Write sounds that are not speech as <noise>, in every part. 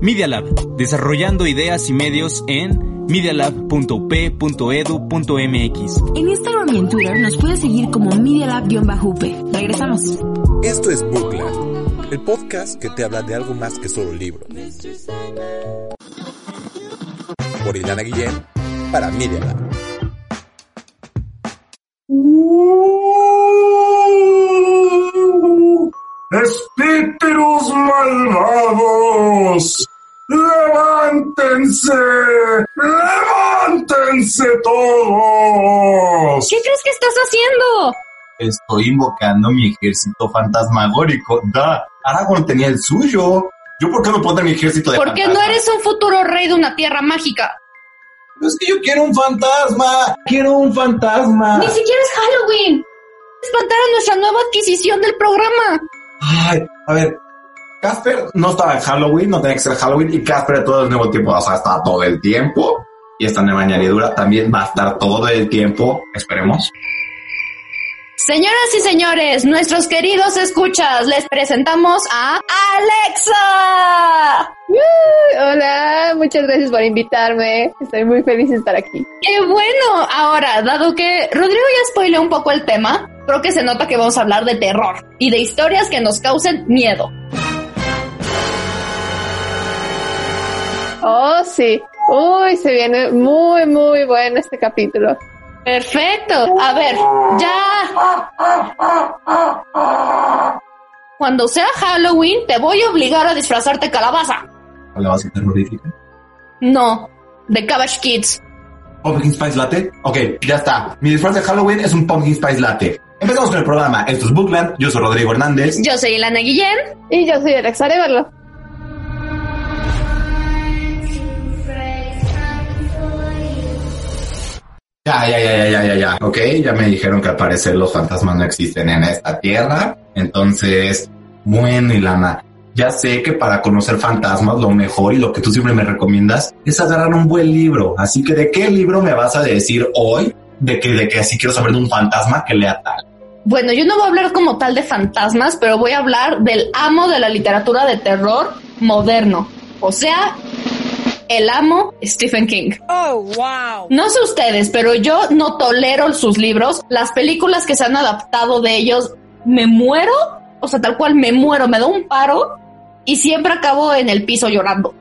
Media Lab, desarrollando ideas y medios en medialab.up.edu.mx. En Instagram y en Twitter nos puedes seguir como medialab-up. Regresamos. Esto es Bookland, el podcast que te habla de algo más que solo libros. Por Ilana Guillén, para Media Lab. ¡Espíritus ¡Levántense! ¡Levántense todos! ¿Qué crees que estás haciendo? Estoy invocando mi ejército fantasmagórico. Da, Aragorn tenía el suyo. ¿Yo por qué no puedo tener mi ejército de Porque no eres un futuro rey de una tierra mágica. Pero es que yo quiero un fantasma. Quiero un fantasma. Ni siquiera es Halloween. Espantar a nuestra nueva adquisición del programa. Ay, a ver. Casper no estaba en Halloween, no tenía que ser Halloween, y Casper de todo el nuevo tiempo, o sea, está todo el tiempo. Y esta nueva añadidura también va a estar todo el tiempo, esperemos. Señoras y señores, nuestros queridos escuchas, les presentamos a Alexa. Hola, muchas gracias por invitarme. Estoy muy feliz de estar aquí. Qué bueno. Ahora, dado que Rodrigo ya spoileó un poco el tema, creo que se nota que vamos a hablar de terror y de historias que nos causen miedo. Oh, sí. Uy, se viene muy, muy bueno este capítulo. Perfecto. A ver, ya. Cuando sea Halloween, te voy a obligar a disfrazarte calabaza. ¿Calabaza terrorífica? No, de Cabbage Kids. ¿Pumpkin Spice Latte? Ok, ya está. Mi disfraz de Halloween es un Pumpkin Spice Latte. Empezamos con el programa. Esto es Bookland. Yo soy Rodrigo Hernández. Yo soy Ilana Guillén. Y yo soy Alexa Arevalo. Ya, ya, ya, ya, ya, ya, ya. Ok, ya me dijeron que al parecer los fantasmas no existen en esta tierra. Entonces, bueno, Ilana, ya sé que para conocer fantasmas lo mejor y lo que tú siempre me recomiendas es agarrar un buen libro. Así que, ¿de qué libro me vas a decir hoy? De que, de que así quiero saber de un fantasma que lea tal. Bueno, yo no voy a hablar como tal de fantasmas, pero voy a hablar del amo de la literatura de terror moderno. O sea, el amo Stephen King. Oh, wow. No sé ustedes, pero yo no tolero sus libros. Las películas que se han adaptado de ellos, me muero. O sea, tal cual me muero, me da un paro y siempre acabo en el piso llorando.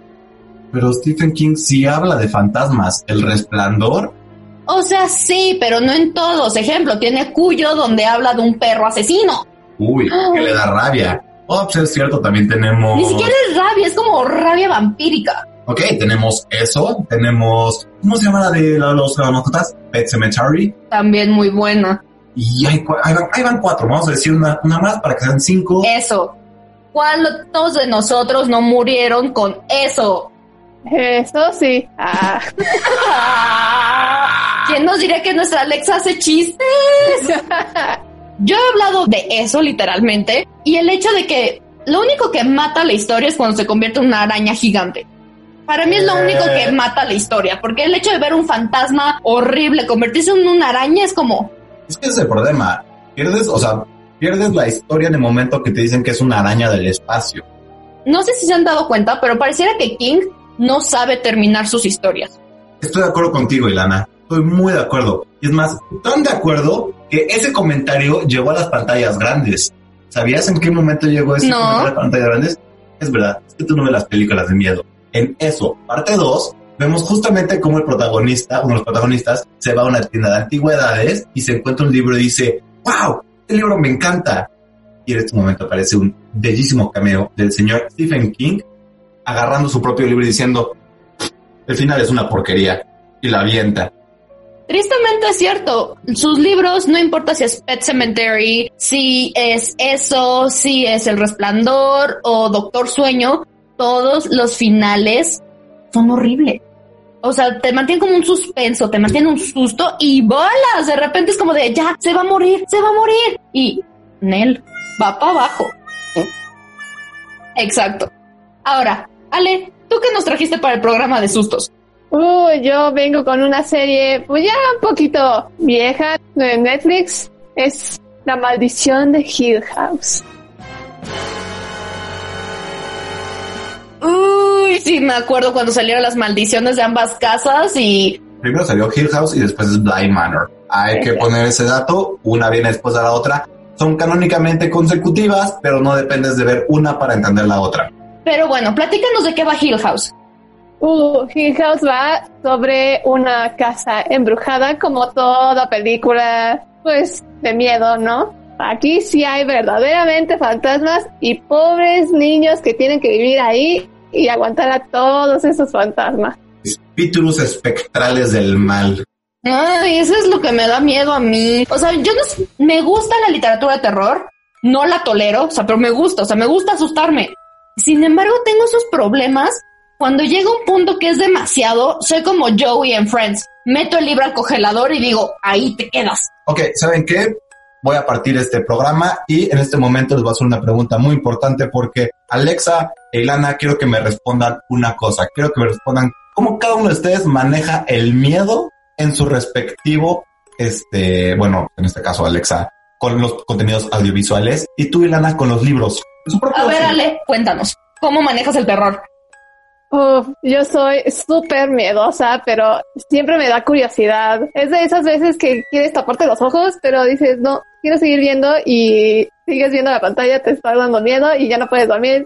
Pero Stephen King sí habla de fantasmas. El resplandor. O sea, sí, pero no en todos. Ejemplo, tiene Cuyo donde habla de un perro asesino. Uy, que le da rabia. Oh, pues es cierto, también tenemos... Ni siquiera es rabia, es como rabia vampírica. Ok, tenemos eso, tenemos, ¿cómo se llama la de la- los las mascotas? Pet Cemetery. También muy buena. Y hay, van, ahí van cuatro, vamos a decir una, una más para que sean cinco. Eso. ¿Cuántos de nosotros no murieron con eso? Eso sí. Ah. <laughs> ¿Quién nos diría que nuestra Alexa hace chistes? <laughs> Yo he hablado de eso literalmente y el hecho de que lo único que mata la historia es cuando se convierte en una araña gigante. Para mí es lo único que mata la historia, porque el hecho de ver un fantasma horrible convertirse en una araña es como, Es que ese es el problema. Pierdes, o sea, pierdes la historia en el momento que te dicen que es una araña del espacio. no sé si se han dado cuenta, pero pareciera que King no sabe terminar sus historias. Estoy de acuerdo contigo, Ilana. Estoy muy de acuerdo. Y es más, tan de acuerdo que ese comentario llegó a las pantallas grandes. ¿Sabías en qué momento llegó ese No. comentario a las pantallas grandes? Es verdad, es que tú no ves las películas de miedo. En eso, parte 2, vemos justamente cómo el protagonista, uno de los protagonistas, se va a una tienda de antigüedades y se encuentra un libro y dice, wow, este libro me encanta. Y en este momento aparece un bellísimo cameo del señor Stephen King agarrando su propio libro y diciendo, el final es una porquería. Y la avienta. Tristemente es cierto, sus libros, no importa si es Pet Cemetery, si es eso, si es El Resplandor o Doctor Sueño, todos los finales son horribles. O sea, te mantienen como un suspenso, te mantienen un susto y bolas. De repente es como de ya, se va a morir, se va a morir. Y Nel va para abajo. Exacto. Ahora, Ale, ¿tú qué nos trajiste para el programa de sustos? Uy, yo vengo con una serie, pues ya un poquito vieja de Netflix. Es La maldición de Hill House. Uh, sí me acuerdo cuando salieron las maldiciones de ambas casas y Primero salió Hill House y después es Blind Manor. Hay que poner ese dato, una viene después de la otra. Son canónicamente consecutivas, pero no dependes de ver una para entender la otra. Pero bueno, platícanos de qué va Hill House. Uh, Hill House va sobre una casa embrujada, como toda película, pues, de miedo, ¿no? Aquí sí hay verdaderamente fantasmas y pobres niños que tienen que vivir ahí y aguantar a todos esos fantasmas. Espíritus espectrales del mal. Ay, eso es lo que me da miedo a mí. O sea, yo no me gusta la literatura de terror, no la tolero, o sea, pero me gusta, o sea, me gusta asustarme. Sin embargo, tengo esos problemas cuando llega un punto que es demasiado, soy como Joey en Friends. Meto el libro al congelador y digo, ahí te quedas. Ok, ¿saben qué? Voy a partir este programa y en este momento les voy a hacer una pregunta muy importante porque Alexa e Ilana quiero que me respondan una cosa. Quiero que me respondan cómo cada uno de ustedes maneja el miedo en su respectivo, este, bueno, en este caso Alexa, con los contenidos audiovisuales y tú Ilana con los libros. A ver. Ale, cuéntanos, ¿cómo manejas el terror? Uf, yo soy súper miedosa, pero siempre me da curiosidad. Es de esas veces que quieres taparte los ojos, pero dices, no, quiero seguir viendo y sigues viendo la pantalla, te está dando miedo y ya no puedes dormir.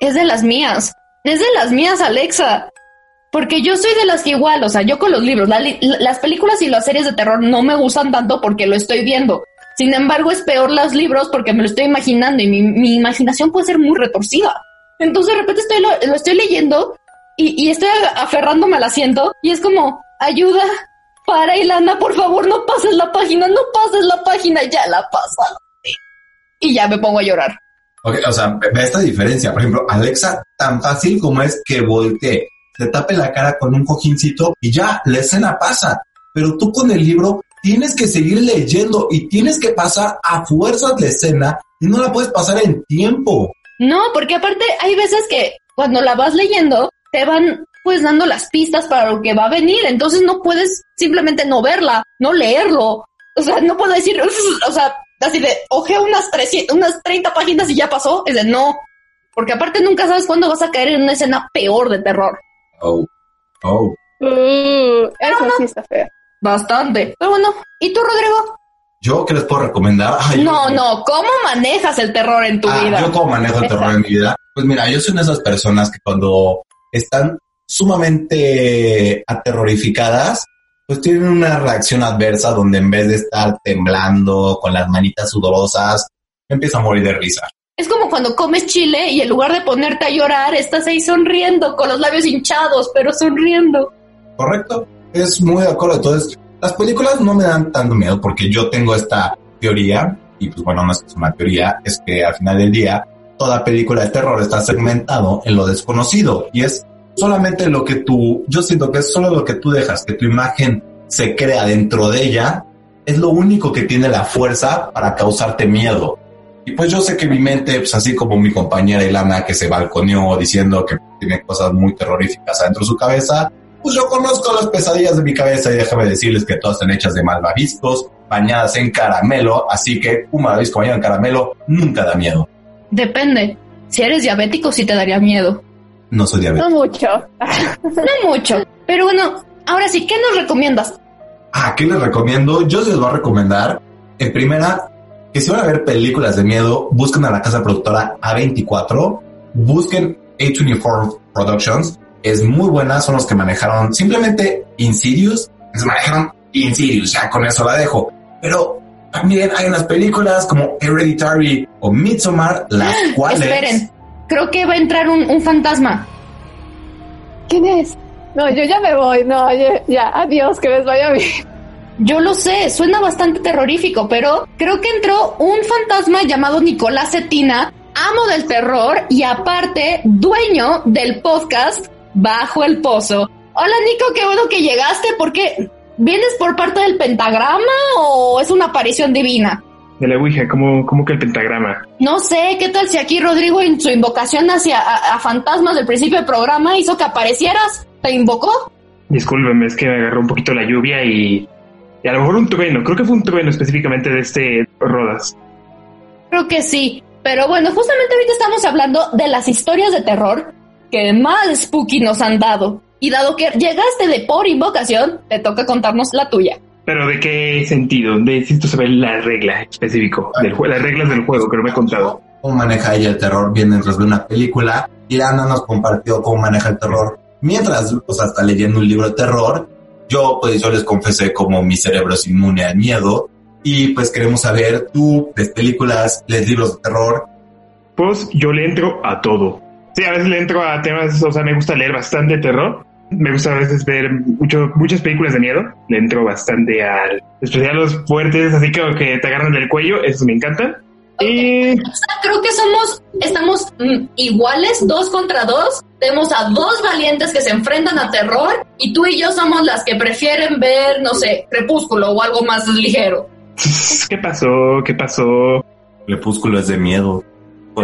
Es de las mías. Es de las mías, Alexa. Porque yo soy de las que igual, o sea, yo con los libros, la li- las películas y las series de terror no me gustan tanto porque lo estoy viendo. Sin embargo, es peor los libros porque me lo estoy imaginando y mi, mi imaginación puede ser muy retorcida. Entonces, de repente estoy lo, estoy leyendo y, estoy aferrándome al asiento y es como, ayuda, para Ilana, por favor, no pases la página, no pases la página, ya la pasa. Y ya me pongo a llorar. Ok, o sea, ve ve esta diferencia. Por ejemplo, Alexa, tan fácil como es que voltee, te tape la cara con un cojincito y ya, la escena pasa. Pero tú con el libro tienes que seguir leyendo y tienes que pasar a fuerzas la escena y no la puedes pasar en tiempo. No, porque aparte hay veces que cuando la vas leyendo te van pues dando las pistas para lo que va a venir, entonces no puedes simplemente no verla, no leerlo. O sea, no puedo decir, o sea, así de, oje unas 300, unas 30 páginas y ya pasó, es de no. Porque aparte nunca sabes cuándo vas a caer en una escena peor de terror. Oh, oh. Uh, eso sí está feo. Bastante. Pero bueno, ¿y tú, Rodrigo? ¿Yo qué les puedo recomendar? Ay, No, yo- no, ¿cómo manejas el terror en tu Ah, vida? Yo como manejo el terror en mi vida. Pues mira, yo soy una de esas personas que cuando están sumamente aterrorificadas, pues tienen una reacción adversa donde en vez de estar temblando con las manitas sudorosas, empieza a morir de risa. Es como cuando comes chile y en lugar de ponerte a llorar, estás ahí sonriendo, con los labios hinchados, pero sonriendo. ¿Correcto? Es muy de acuerdo. Entonces, las películas no me dan tanto miedo porque yo tengo esta teoría, y pues bueno, no es una teoría, es que al final del día, toda película de terror está segmentado en lo desconocido y es solamente lo que tú, yo siento que es solo lo que tú dejas, que tu imagen se crea dentro de ella, es lo único que tiene la fuerza para causarte miedo. Y pues yo sé que mi mente, pues así como mi compañera Ilana que se balconeó diciendo que tiene cosas muy terroríficas adentro de su cabeza, pues yo conozco las pesadillas de mi cabeza y déjame decirles que todas están hechas de malvaviscos, bañadas en caramelo, así que un malvavisco bañado en caramelo nunca da miedo. Depende. Si eres diabético, sí te daría miedo. No soy diabético. No mucho. <laughs> No mucho. Pero bueno, ahora sí, ¿qué nos recomiendas? Ah, ¿qué les recomiendo? Yo les voy a recomendar, en primera, que si van a ver películas de miedo, busquen a la casa productora A24, busquen A24 Productions, es muy buena, son los que manejaron simplemente Insidious, les manejaron Insidious, ya con eso la dejo. Pero también hay unas películas como Hereditary o Midsommar, las <gasps> cuales... Esperen. Creo que va a entrar un, un fantasma. ¿Quién es? No, yo ya me voy. No, ya, ya, adiós, que les vaya bien. Yo lo sé, suena bastante terrorífico, pero creo que entró un fantasma llamado Nicolás Cetina, amo del terror y aparte dueño del podcast Bajo el Pozo. Hola Nico, qué bueno que llegaste. ¿Por qué? ¿Vienes por parte del pentagrama o es una aparición divina? De la Ouija, como, como que el pentagrama. No sé, ¿qué tal si aquí Rodrigo en su invocación hacia a, a fantasmas del principio del programa hizo que aparecieras? ¿Te invocó? Discúlpeme, es que me agarró un poquito la lluvia y, y a lo mejor un trueno. Creo que fue un trueno específicamente de este Rodas. Creo que sí. Pero bueno, justamente ahorita estamos hablando de las historias de terror. Que más spooky nos han dado. Y dado que llegaste de por invocación, te toca contarnos la tuya. Pero ¿de qué sentido? Necesito saber la regla específico, del las reglas del juego que no me he contado. cómo maneja ella el terror bien dentro de una película. Y Ana nos compartió cómo maneja el terror mientras, o sea, está leyendo un libro de terror. Yo, pues, yo les confesé como mi cerebro es inmune al miedo. Y pues queremos saber, tú, ves películas, lees libros de terror. Pues yo le entro a todo. Sí, a veces le entro a temas, o sea, me gusta leer bastante terror. Me gusta a veces ver mucho, muchas películas de miedo. Le entro bastante al, especial los fuertes, así como que te agarran del cuello, eso me encanta. Y O sea, creo que somos, estamos mm, iguales, dos contra dos. Tenemos a dos valientes que se enfrentan a terror y tú y yo somos las que prefieren ver, no sé, Crepúsculo o algo más ligero. <laughs> ¿qué pasó? ¿Qué pasó? Crepúsculo es de miedo.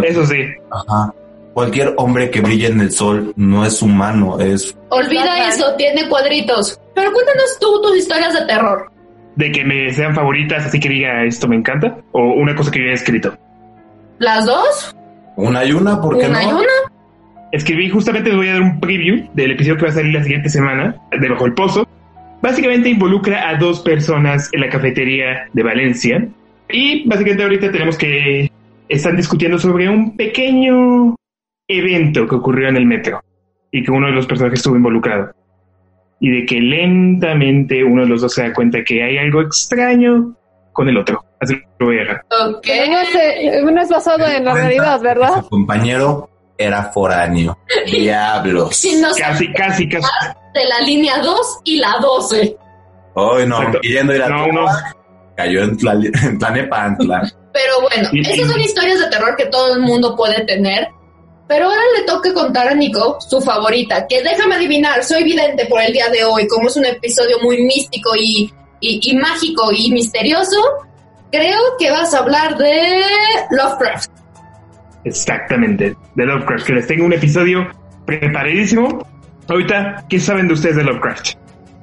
Eso sí, Ajá. Cualquier hombre que brille en el sol no es humano, es Olvida eso, tiene cuadritos. Pero cuéntanos tú tus historias de terror. de que me sean favoritas, así que diga esto me encanta, o una cosa que yo he escrito. ¿Las dos? una y una, ¿por qué ¿Una y no? una? Escribí, justamente les voy a dar un preview del episodio que va a salir la siguiente semana, de Bajo el Pozo. Básicamente involucra a dos personas en la cafetería de Valencia. Y básicamente ahorita tenemos que... Están discutiendo sobre un pequeño evento que ocurrió en el metro. Y que uno de los personajes estuvo involucrado. Y de que lentamente uno de los dos se da cuenta que hay algo extraño con el otro. Así lo voy a dejar. Ok. Pero no, sé, no es basado en la realidad, ¿verdad? Su compañero era foráneo. <laughs> Diablos. Casi, casi, casi. de la línea 2 y la 12. Hoy no, Exacto. queriendo ir a No, cayó <laughs> en, Tlanepantla. Pero bueno, Y- esas son historias de terror que todo el mundo puede tener. Pero ahora le toca contar a Nico su favorita, que déjame adivinar, soy vidente por el día de hoy, como es un episodio muy místico y, y, y mágico y misterioso, creo que vas a hablar de Lovecraft. Exactamente, de Lovecraft, que les tengo un episodio preparadísimo. Ahorita, ¿qué saben de ustedes de Lovecraft?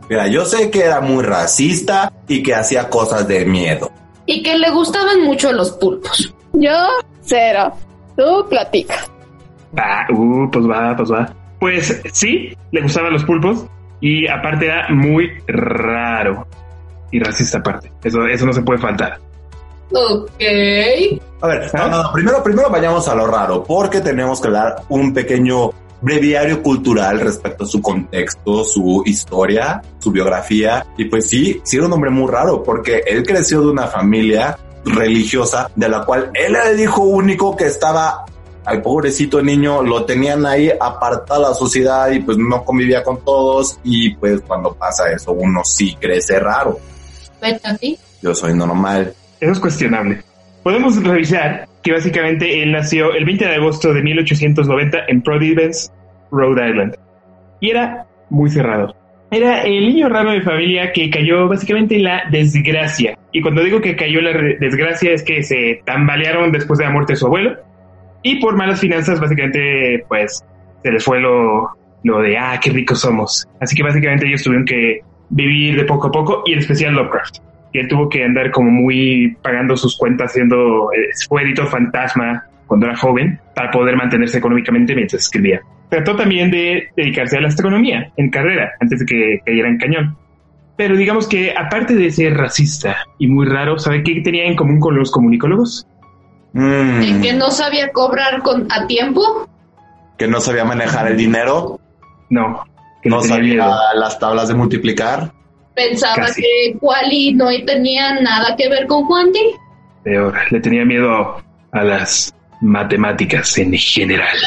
Mira, yo sé que era muy racista y que hacía cosas de miedo. Y que le gustaban mucho los pulpos. Yo, cero. Tú platica. Va, uh, pues va, pues va. Pues sí, le gustaban los pulpos y aparte era muy raro y racista aparte. Eso, eso no se puede faltar. Ok. A ver, no, no, no, primero, primero vayamos a lo raro, porque tenemos que dar un pequeño breviario cultural respecto a su contexto, su historia, su biografía. Y pues sí, sí era un hombre muy raro, porque él creció de una familia religiosa, de la cual él era el hijo único que estaba, al pobrecito niño, lo tenían ahí apartado de la sociedad y pues no convivía con todos. Y pues cuando pasa eso, uno sí crece raro. A. Yo soy normal. Eso es cuestionable. Podemos revisar que básicamente él nació el 20 de agosto de 1890 en Providence, Rhode Island. Y era muy cerrado. Era el niño raro de familia que cayó básicamente en la desgracia. Y cuando digo que cayó en la desgracia es que se tambalearon después de la muerte de su abuelo. Y por malas finanzas, básicamente, pues, se les fue lo, lo de, ah, qué ricos somos. Así que básicamente ellos tuvieron que vivir de poco a poco, y en especial Lovecraft que él tuvo que andar como muy pagando sus cuentas siendo, eh, fue fantasma cuando era joven para poder mantenerse económicamente mientras escribía. Trató también de dedicarse a la astronomía en carrera antes de que cayera en cañón. Pero digamos que aparte de ser racista y muy raro, ¿sabe qué tenía en común con los comunicólogos? Mm, ¿Y que no sabía cobrar con, a tiempo? que no sabía manejar el dinero, No, que no sabía miedo. las tablas de multiplicar. Pensaba Casi. que Wally no tenía nada que ver con Juanti. Peor, le tenía miedo a las matemáticas en general.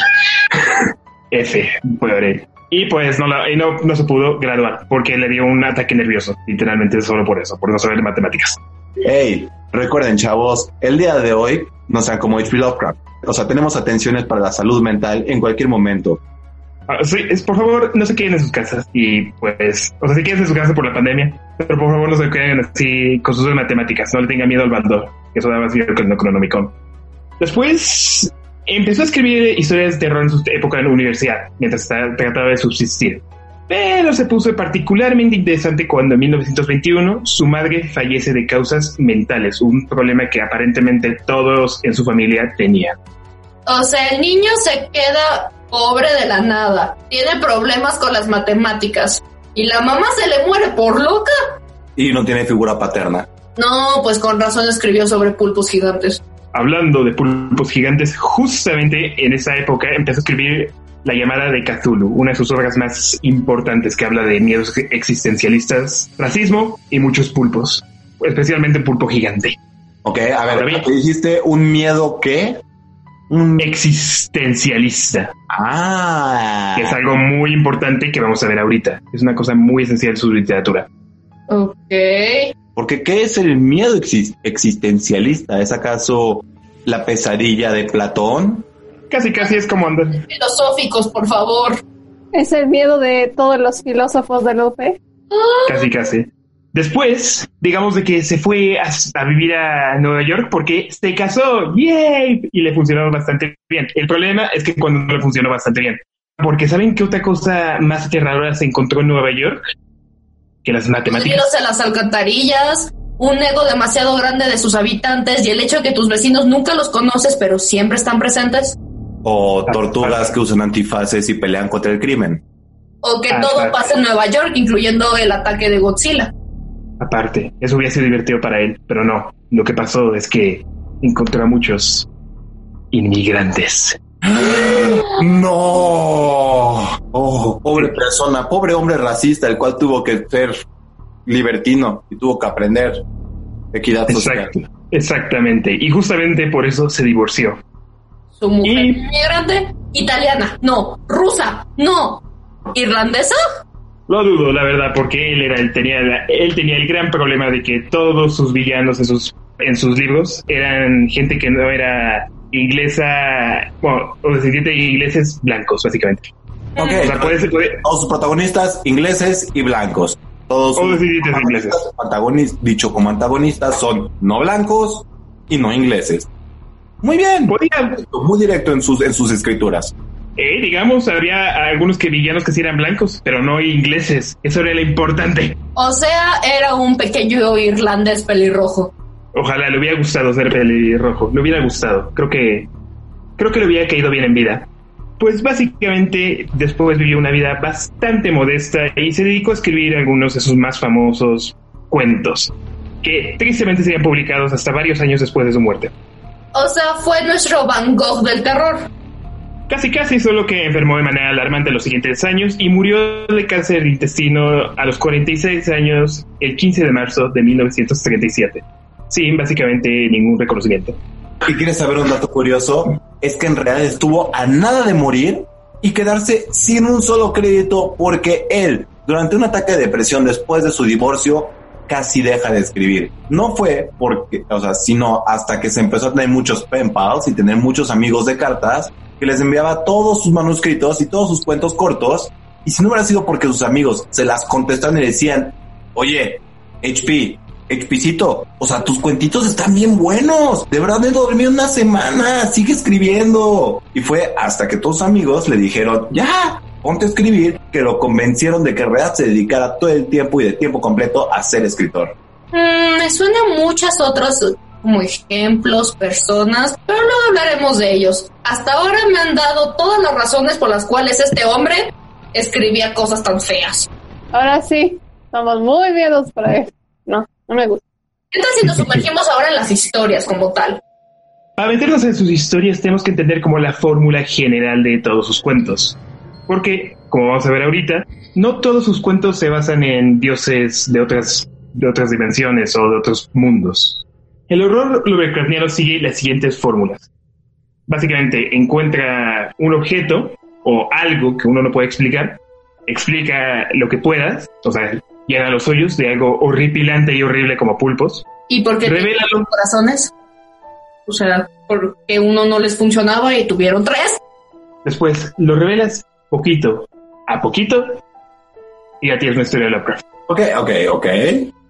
<laughs> F, peor él. Y pues no, la- y no, no se pudo graduar porque le dio un ataque nervioso, literalmente solo por eso, por no saber matemáticas. Hey, recuerden chavos, el día de hoy no sean como H.P. Lovecraft. O sea, tenemos atenciones para la salud mental en cualquier momento. Ah, sí, es, por favor, no se queden en sus casas y pues, o sea, si queden en su casa por la pandemia, pero por favor no se queden así con sus matemáticas, no le tengan miedo al baldor, que eso daba así el Necronomicon. Después empezó a escribir historias de terror en su época en la universidad, mientras trataba de subsistir. Pero se puso particularmente interesante cuando en 1921 su madre fallece de causas mentales, un problema que aparentemente todos en su familia tenían. O sea, el niño se queda pobre de la nada, tiene problemas con las matemáticas y la mamá se le muere por loca. Y no tiene figura paterna. No, pues con razón escribió sobre pulpos gigantes. Hablando de pulpos gigantes, justamente en esa época empezó a escribir la llamada de Cthulhu, una de sus obras más importantes que habla de miedos existencialistas, racismo y muchos pulpos, especialmente pulpo gigante. Ok, a ver. ¿te dijiste un miedo qué? Un... Existencialista, Ah. que es algo muy importante que vamos a ver ahorita. Es una cosa muy esencial de su literatura. Ok. Porque ¿qué es el miedo exis- existencialista? ¿Es acaso la pesadilla de Platón? Casi, casi es como andar. Filosóficos, por favor. Es el miedo de todos los filósofos de Lupe. Casi, casi. Después, digamos de que se fue a, a vivir a Nueva York porque se casó, ¡yay! Y le funcionó bastante bien. El problema es que cuando no le funcionó bastante bien. Porque ¿saben qué otra cosa más aterradora se encontró en Nueva York? Que las matemáticas. Ruidos en las alcantarillas, un ego demasiado grande de sus habitantes y el hecho de que tus vecinos nunca los conoces, pero siempre están presentes. ¿O tortugas que usan antifaces y pelean contra el crimen? O que Ah, todo pasa en Nueva York, incluyendo el ataque de Godzilla. Aparte, eso hubiera sido divertido para él, pero no. Lo que pasó es que encontró a muchos inmigrantes. <gasps> ¡No! Oh, pobre persona, pobre hombre racista, el cual tuvo que ser libertino y tuvo que aprender equidad social. Exacto, exactamente. Y justamente por eso se divorció. Su mujer Y- inmigrante, italiana, no, rusa, no, irlandesa. Lo dudo, la verdad, porque él era, él tenía, la- él tenía el gran problema de que todos sus villanos en sus, en sus libros eran gente que no era inglesa, bueno, o descendiente de ingleses blancos, básicamente. Ok, O sea, puede, puede- todos sus protagonistas ingleses y blancos. Todos sus de ingleses. antagonistas, dicho como antagonistas, son no blancos y no ingleses. Muy bien, muy directo en sus, en sus escrituras. eh, digamos, habría algunos que villanos que sí eran blancos, pero no ingleses. Eso era lo importante. O sea, era un pequeño irlandés pelirrojo. Ojalá le hubiera gustado ser pelirrojo. Le hubiera gustado. Creo que. Creo que le hubiera caído bien en vida. Pues básicamente después vivió una vida bastante modesta y se dedicó a escribir algunos de sus más famosos cuentos, que tristemente serían publicados hasta varios años después de su muerte. O sea, fue nuestro Van Gogh del terror. Casi casi solo que enfermó de manera alarmante los siguientes años y murió de cáncer de intestino a los 46 años el 15 de marzo de 1937. Sin básicamente ningún reconocimiento. ¿Y quieres saber un dato curioso? Es que en realidad estuvo a nada de morir y quedarse sin un solo crédito porque él, durante un ataque de depresión después de su divorcio, casi deja de escribir. No fue porque, o sea, sino hasta que se empezó a tener muchos pen pals y tener muchos amigos de cartas que les enviaba todos sus manuscritos y todos sus cuentos cortos. Y si no hubiera sido porque sus amigos se las contestaban y decían, oye, HP, HPcito, o sea, tus cuentitos están bien buenos. De verdad, he dormido una semana. Sigue escribiendo. Y fue hasta que todos sus amigos le dijeron, ya, ponte a escribir, que lo convencieron de que en realidad se dedicara todo el tiempo y de tiempo completo a ser escritor. Mm, me suenan muchas otras como ejemplos, personas, pero luego hablaremos de ellos. Hasta ahora me han dado todas las razones por las cuales este hombre escribía cosas tan feas. Ahora sí, somos muy miedos para eso. No, no me gusta. ¿Qué tal si nos sumergimos ahora en las historias como tal? Para meternos en sus historias tenemos que entender como la fórmula general de todos sus cuentos. Porque, como vamos a ver ahorita, no todos sus cuentos se basan en dioses de otras, de otras dimensiones o de otros mundos. El horror Lovecraftiano sigue las siguientes fórmulas. Básicamente encuentra un objeto o algo que uno no puede explicar, explica lo que puedas, o sea, llena los hoyos de algo horripilante y horrible como pulpos, ¿Y por qué Revélalo. tenían corazones? O sea, porque uno no les funcionaba y tuvieron tres. Después lo revelas poquito a poquito y ya tienes una historia de Lovecraft. Ok, ok, ok.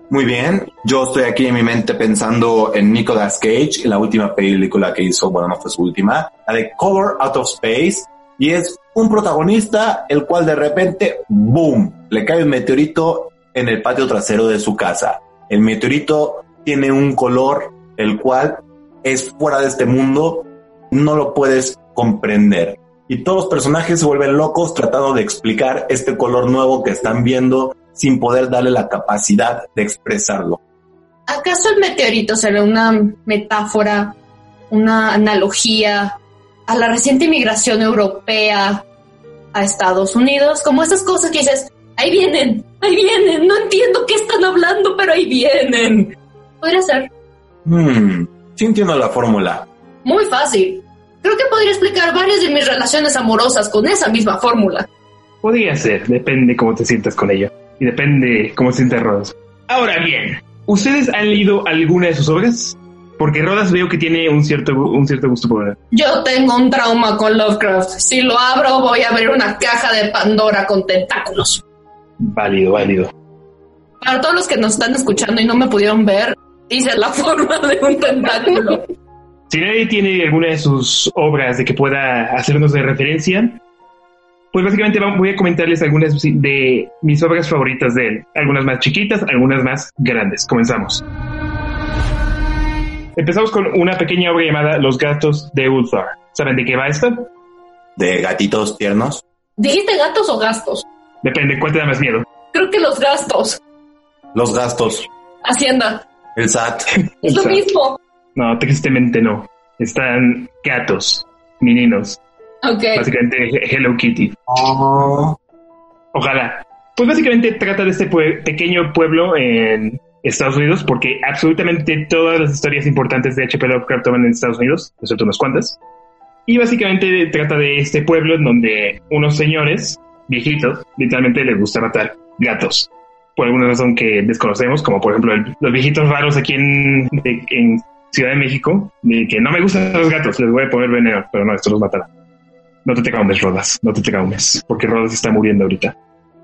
Muy bien. Yo estoy aquí en mi mente pensando en Nicolas Cage, en la última película que hizo, bueno, no fue su última, la de Color Out of Space, y es un protagonista el cual de repente, boom, le cae un meteorito en el patio trasero de su casa. El meteorito tiene un color el cual es fuera de este mundo, no lo puedes comprender. Y todos los personajes se vuelven locos tratando de explicar este color nuevo que están viendo sin poder darle la capacidad de expresarlo. ¿Acaso el meteorito será una metáfora, una analogía a la reciente inmigración europea a Estados Unidos? Como esas cosas que dices, ahí vienen, ahí vienen, no entiendo qué están hablando, pero ahí vienen. Podría ser Hmm, sí entiendo la fórmula. muy fácil. Creo que podría explicar varias de mis relaciones amorosas con esa misma fórmula. Podría ser, depende cómo te sientas con ello. Y depende cómo se siente Rodas. Ahora bien, ¿ustedes han leído alguna de sus obras? Porque Rodas veo que tiene un cierto, un cierto gusto por... Yo tengo un trauma con Lovecraft. Si lo abro, voy a ver una caja de Pandora con tentáculos. Válido, válido. Para todos los que nos están escuchando y no me pudieron ver, hice la <laughs> forma de un tentáculo. Si nadie tiene alguna de sus obras de que pueda hacernos de referencia, pues básicamente voy a comentarles algunas de mis obras favoritas de él. Algunas más chiquitas, algunas más grandes. Comenzamos. Empezamos con una pequeña obra llamada Los gatos de Ulthar. ¿Saben de qué va esta? De gatitos tiernos. ¿Dijiste gatos o gastos? Depende, ¿cuál te da más miedo? Creo que los gastos. Los gastos. Hacienda. El SAT. Es lo mismo. No, tristemente no. Están gatos, meninos. Ok. Básicamente He- Hello Kitty. Ojalá. Pues básicamente trata de este pue- pequeño pueblo en Estados Unidos, porque absolutamente todas las historias importantes de H.P. Lovecraft toman en Estados Unidos, excepto unas cuantas. Y básicamente trata de este pueblo en donde unos señores viejitos literalmente les gusta matar gatos. Por alguna razón que desconocemos, como por ejemplo el- los viejitos raros aquí en, de- en Ciudad de México, de que no me gustan los gatos, les voy a poner veneno, pero no, esto los matará. No te traumes, Rodas, no te traumes, porque Rodas está muriendo ahorita.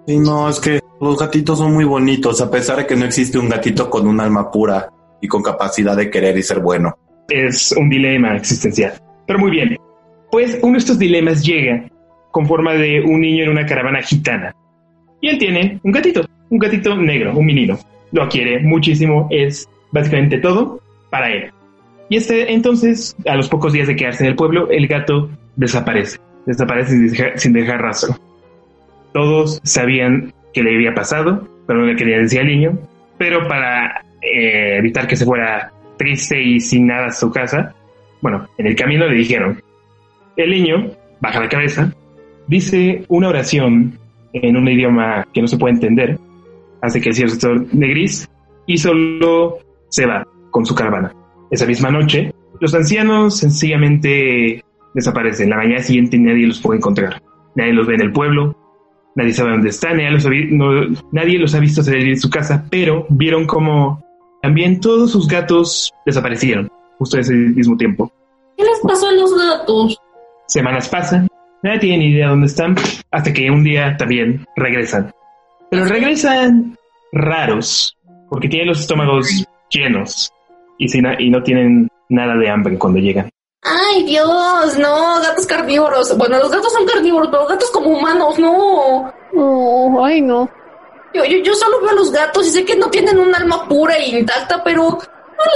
Sí, no, es que los gatitos son muy bonitos, a pesar de que no existe un gatito con un alma pura y con capacidad de querer y ser bueno. Es un dilema existencial. Pero muy bien, pues uno de estos dilemas llega con forma de un niño en una caravana gitana. Y él tiene un gatito, un gatito negro, un menino. Lo quiere muchísimo, es básicamente todo para él. Y este, entonces, a los pocos días de quedarse en el pueblo, el gato desaparece. Desaparece sin dejar, rastro. Todos sabían que le había pasado, pero no le querían decir al niño. Pero para eh, evitar que se fuera triste y sin nada a su casa, bueno, en el camino le dijeron, el niño baja la cabeza, dice una oración en un idioma que no se puede entender, hace que el cierto sector de gris y solo se va con su caravana. Esa misma noche, los ancianos sencillamente desaparecen. La mañana siguiente nadie los puede encontrar. Nadie los ve en el pueblo, nadie sabe dónde están, nadie los ha, vi- no- nadie los ha visto salir de su casa, pero vieron como también todos sus gatos desaparecieron justo ese mismo tiempo. ¿Qué les pasó a los gatos? Semanas pasan, nadie tiene ni idea dónde están, hasta que un día también regresan. Pero regresan raros, porque tienen los estómagos llenos y, sin, y no tienen nada de hambre cuando llegan. Ay, Dios, no, gatos carnívoros. Bueno, los gatos son carnívoros, pero gatos como humanos, no. Oh, ay, no. Yo, yo, yo solo veo a los gatos y sé que no tienen un alma pura e intacta, pero no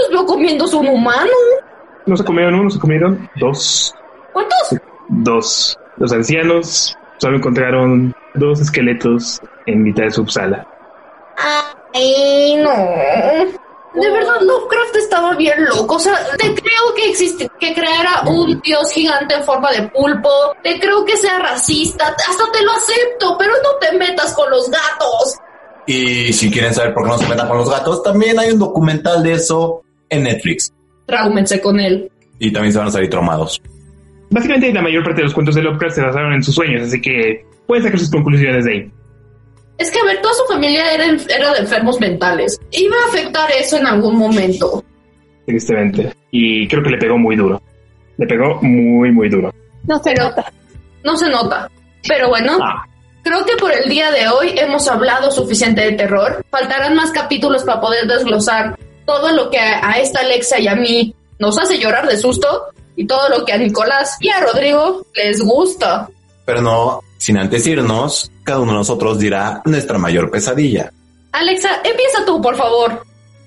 los veo comiéndose un humano. No se comieron uno, se comieron dos. ¿Cuántos? Dos. Los ancianos solo encontraron dos esqueletos en mitad de su sala. Ay, no. De verdad, Lovecraft estaba bien loco. O sea, te creo que existe, que creara un dios gigante en forma de pulpo. Te creo que sea racista. Hasta te lo acepto, pero no te metas con los gatos. Y si quieren saber por qué no se metan con los gatos, también hay un documental de eso en Netflix. Tráumense con él. Y también se van a salir traumados. Básicamente la mayor parte de los cuentos de Lovecraft se basaron en sus sueños, así que pueden sacar sus conclusiones de ahí. Es que, a ver, toda su familia era, era de enfermos mentales. Iba a afectar eso en algún momento. tristemente. Y creo que le pegó muy duro. Le pegó muy, muy duro. No se nota. No se nota. Pero bueno, creo que por el día de hoy hemos hablado suficiente de terror. Faltarán más capítulos para poder desglosar todo lo que a, a esta Alexa y a mí nos hace llorar de susto y todo lo que a Nicolás y a Rodrigo les gusta. Pero no, sin antes irnos, cada uno de nosotros dirá nuestra mayor pesadilla. Alexa, empieza tú, por favor.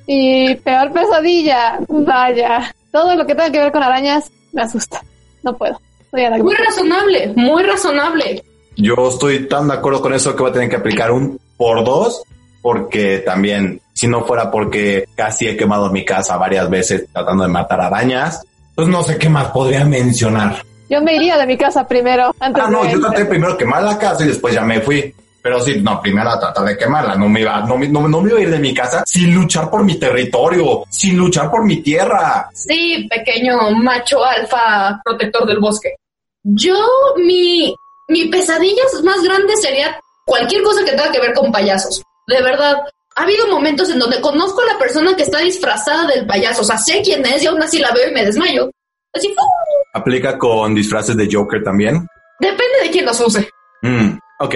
Y peor pesadilla, vaya. Todo lo que tenga que ver con arañas me asusta. No puedo. Estoy a la- Muy razonable, muy razonable. Yo estoy tan de acuerdo con eso que voy a tener que aplicar un por dos, porque también, si no fuera porque casi he quemado mi casa varias veces tratando de matar arañas, pues no sé qué más podría mencionar. Yo me iría de mi casa primero. Antes Ah, no, de- yo traté primero de quemar la casa y después ya me fui. Pero sí, no, primero tratar de quemarla. No me iba, no, me- no, no me iba a ir de mi casa sin luchar por mi territorio, sin luchar por mi tierra. Sí, pequeño macho alfa protector del bosque. Yo, mi, mi pesadilla más grande sería cualquier cosa que tenga que ver con payasos. De verdad, ha habido momentos en donde conozco a la persona que está disfrazada del payaso. O sea, sé quién es y aún así la veo y me desmayo. Así. Aplica con disfraces de Joker también. depende de quién los use. Mm, ok.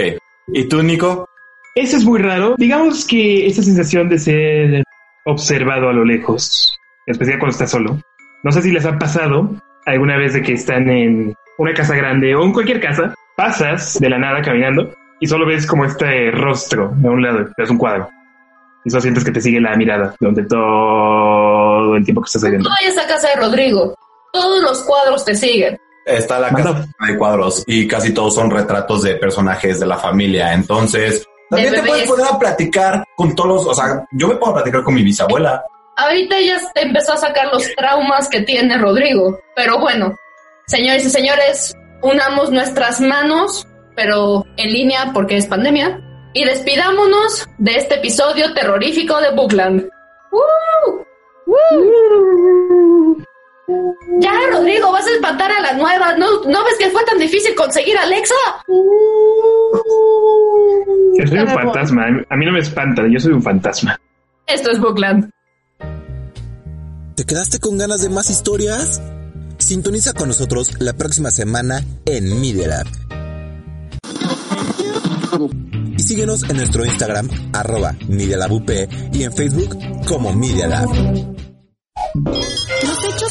¿Y tú, Nico? Eso es muy raro. Digamos que esa sensación de ser observado a lo lejos, en especial cuando estás solo. No sé si les ha pasado alguna vez de que están en una casa grande o en cualquier casa, pasas de la nada caminando y solo ves como este rostro de un lado, es un cuadro. Y solo sientes que te sigue la mirada durante todo el tiempo que estás viendo. No vayas a casa de Rodrigo. Todos los cuadros te siguen. Está la casa de cuadros y casi todos son retratos de personajes de la familia. Entonces, también te puedes poner a platicar con todos los, o sea, yo me puedo platicar con mi bisabuela. Ahorita ya te empezó a sacar los traumas que tiene Rodrigo. Pero bueno, señores y señores, unamos nuestras manos, pero en línea porque es pandemia, y despidámonos de este episodio terrorífico de Bookland. ¡Woo! Ya, Rodrigo, vas a espantar a la nueva. ¿No, ¿No ves que fue tan difícil conseguir a Alexa? Yo soy un fantasma. A mí no me espanta, yo soy un fantasma. Esto es Bookland. ¿Te quedaste con ganas de más historias? Sintoniza con nosotros la próxima semana en Media Lab. Y síguenos en nuestro Instagram, arroba Media Lab UP, y en Facebook como Media Lab.